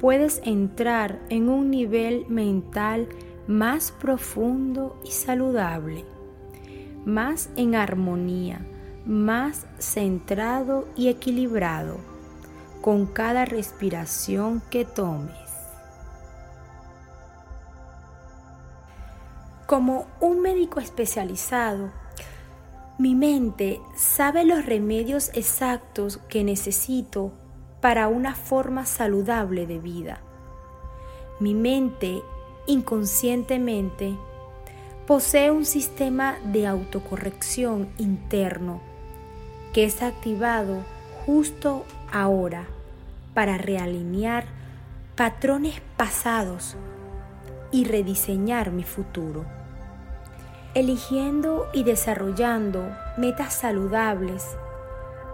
puedes entrar en un nivel mental más profundo y saludable más en armonía, más centrado y equilibrado con cada respiración que tomes. Como un médico especializado, mi mente sabe los remedios exactos que necesito para una forma saludable de vida. Mi mente inconscientemente posee un sistema de autocorrección interno que es activado justo ahora para realinear patrones pasados y rediseñar mi futuro, eligiendo y desarrollando metas saludables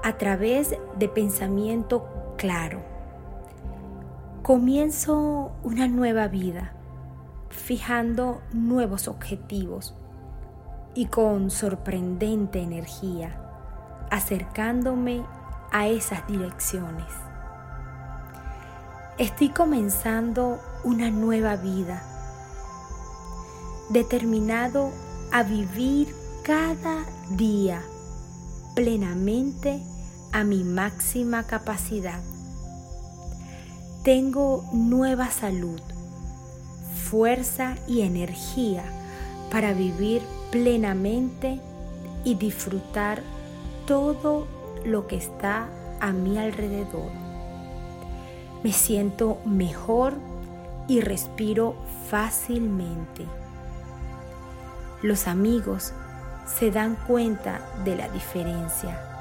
a través de pensamiento claro. Comienzo una nueva vida fijando nuevos objetivos y con sorprendente energía, acercándome a esas direcciones. Estoy comenzando una nueva vida, determinado a vivir cada día plenamente a mi máxima capacidad. Tengo nueva salud fuerza y energía para vivir plenamente y disfrutar todo lo que está a mi alrededor. Me siento mejor y respiro fácilmente. Los amigos se dan cuenta de la diferencia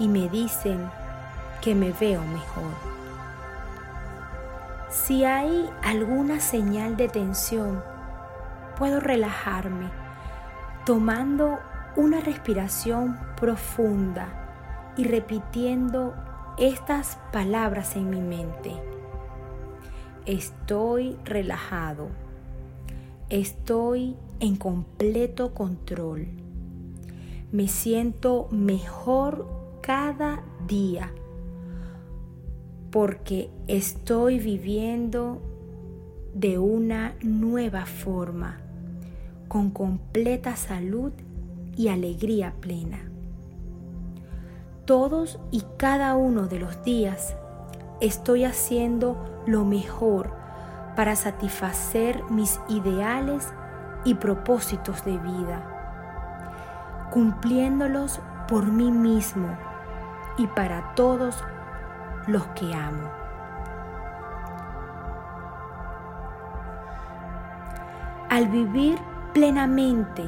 y me dicen que me veo mejor. Si hay alguna señal de tensión, puedo relajarme tomando una respiración profunda y repitiendo estas palabras en mi mente. Estoy relajado. Estoy en completo control. Me siento mejor cada día porque estoy viviendo de una nueva forma, con completa salud y alegría plena. Todos y cada uno de los días estoy haciendo lo mejor para satisfacer mis ideales y propósitos de vida, cumpliéndolos por mí mismo y para todos los que amo. Al vivir plenamente,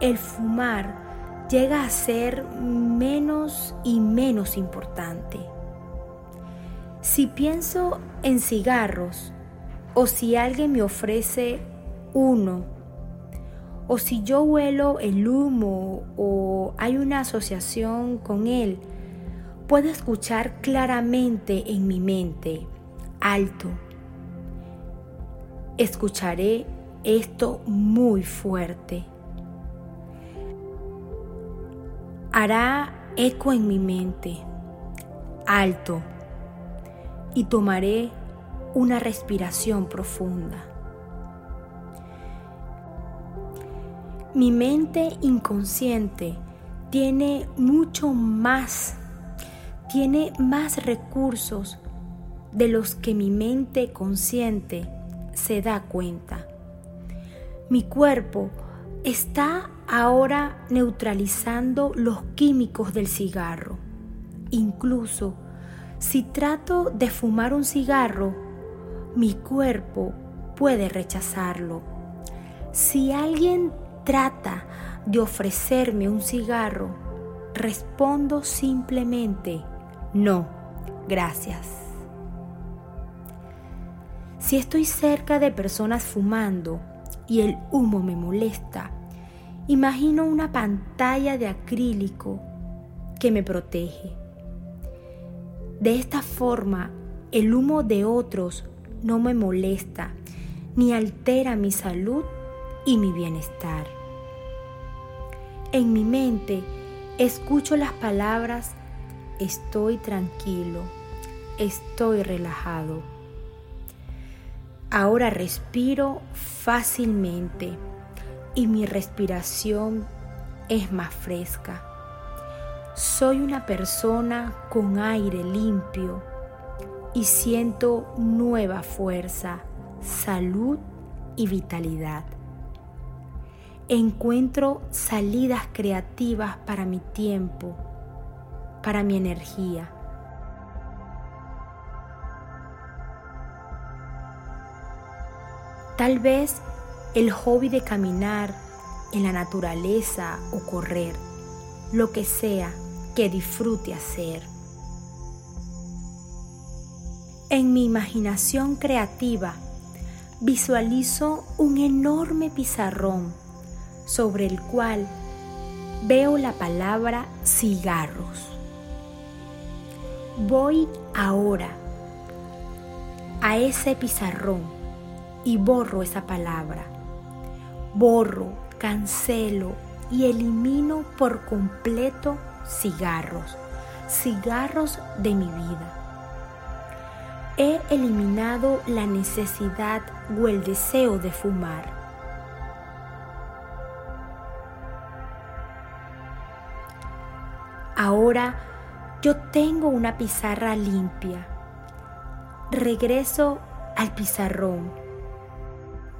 el fumar llega a ser menos y menos importante. Si pienso en cigarros o si alguien me ofrece uno. O si yo huelo el humo o hay una asociación con él, puedo escuchar claramente en mi mente, alto. Escucharé esto muy fuerte. Hará eco en mi mente, alto, y tomaré una respiración profunda. Mi mente inconsciente tiene mucho más, tiene más recursos de los que mi mente consciente se da cuenta. Mi cuerpo está ahora neutralizando los químicos del cigarro. Incluso si trato de fumar un cigarro, mi cuerpo puede rechazarlo. Si alguien trata de ofrecerme un cigarro, respondo simplemente, no, gracias. Si estoy cerca de personas fumando y el humo me molesta, imagino una pantalla de acrílico que me protege. De esta forma, el humo de otros no me molesta ni altera mi salud y mi bienestar. En mi mente escucho las palabras estoy tranquilo, estoy relajado. Ahora respiro fácilmente y mi respiración es más fresca. Soy una persona con aire limpio y siento nueva fuerza, salud y vitalidad encuentro salidas creativas para mi tiempo, para mi energía. Tal vez el hobby de caminar en la naturaleza o correr, lo que sea que disfrute hacer. En mi imaginación creativa visualizo un enorme pizarrón sobre el cual veo la palabra cigarros. Voy ahora a ese pizarrón y borro esa palabra. Borro, cancelo y elimino por completo cigarros, cigarros de mi vida. He eliminado la necesidad o el deseo de fumar Ahora yo tengo una pizarra limpia. Regreso al pizarrón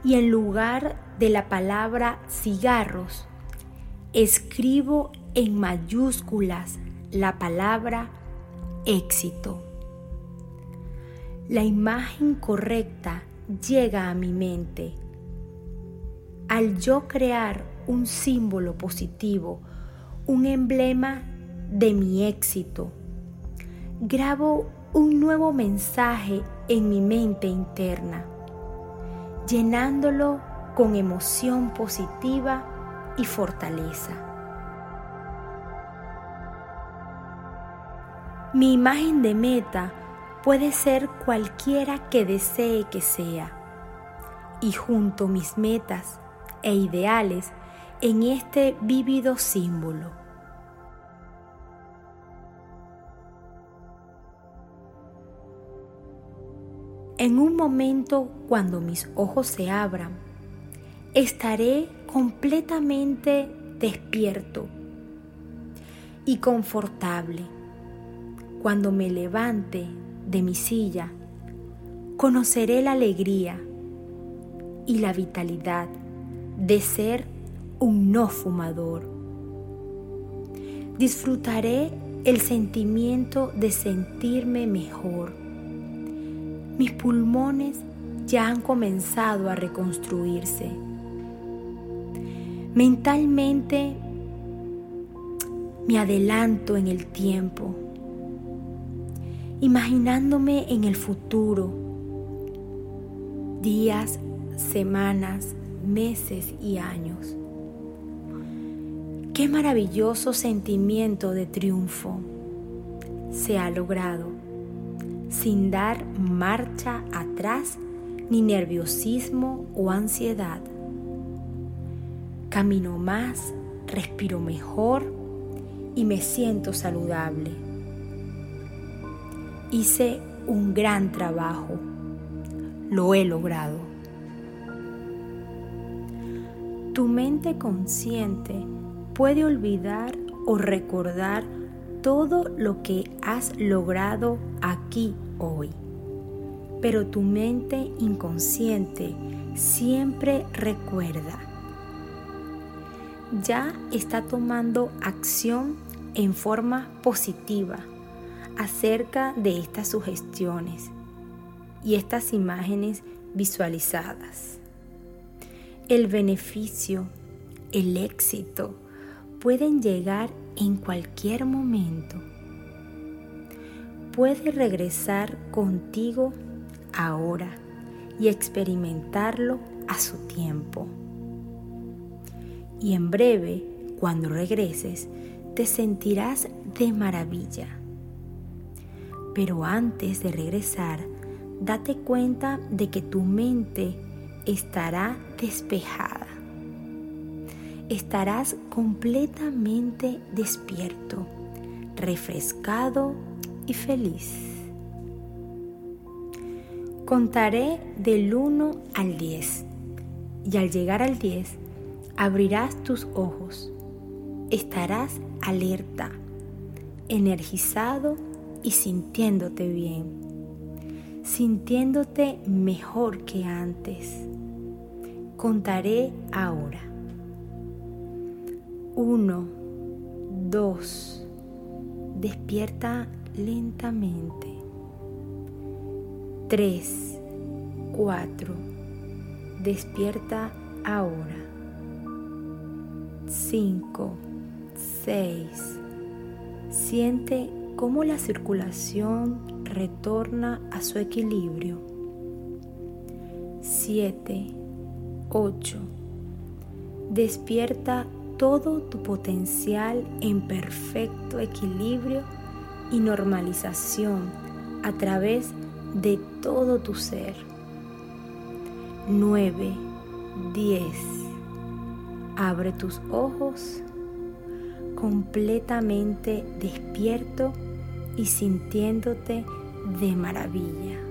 y en lugar de la palabra cigarros, escribo en mayúsculas la palabra éxito. La imagen correcta llega a mi mente. Al yo crear un símbolo positivo, un emblema de mi éxito. Grabo un nuevo mensaje en mi mente interna, llenándolo con emoción positiva y fortaleza. Mi imagen de meta puede ser cualquiera que desee que sea, y junto mis metas e ideales en este vívido símbolo. En un momento cuando mis ojos se abran, estaré completamente despierto y confortable. Cuando me levante de mi silla, conoceré la alegría y la vitalidad de ser un no fumador. Disfrutaré el sentimiento de sentirme mejor mis pulmones ya han comenzado a reconstruirse. Mentalmente me adelanto en el tiempo, imaginándome en el futuro, días, semanas, meses y años. Qué maravilloso sentimiento de triunfo se ha logrado sin dar marcha atrás ni nerviosismo o ansiedad. Camino más, respiro mejor y me siento saludable. Hice un gran trabajo. Lo he logrado. Tu mente consciente puede olvidar o recordar todo lo que has logrado aquí hoy. Pero tu mente inconsciente siempre recuerda. Ya está tomando acción en forma positiva acerca de estas sugestiones y estas imágenes visualizadas. El beneficio, el éxito pueden llegar en cualquier momento. Puede regresar contigo ahora y experimentarlo a su tiempo. Y en breve, cuando regreses, te sentirás de maravilla. Pero antes de regresar, date cuenta de que tu mente estará despejada estarás completamente despierto, refrescado y feliz. Contaré del 1 al 10 y al llegar al 10 abrirás tus ojos, estarás alerta, energizado y sintiéndote bien, sintiéndote mejor que antes. Contaré ahora. 1, 2, despierta lentamente. 3, 4, despierta ahora. 5, 6, siente cómo la circulación retorna a su equilibrio. 7, 8, despierta todo tu potencial en perfecto equilibrio y normalización a través de todo tu ser. 9, 10. Abre tus ojos completamente despierto y sintiéndote de maravilla.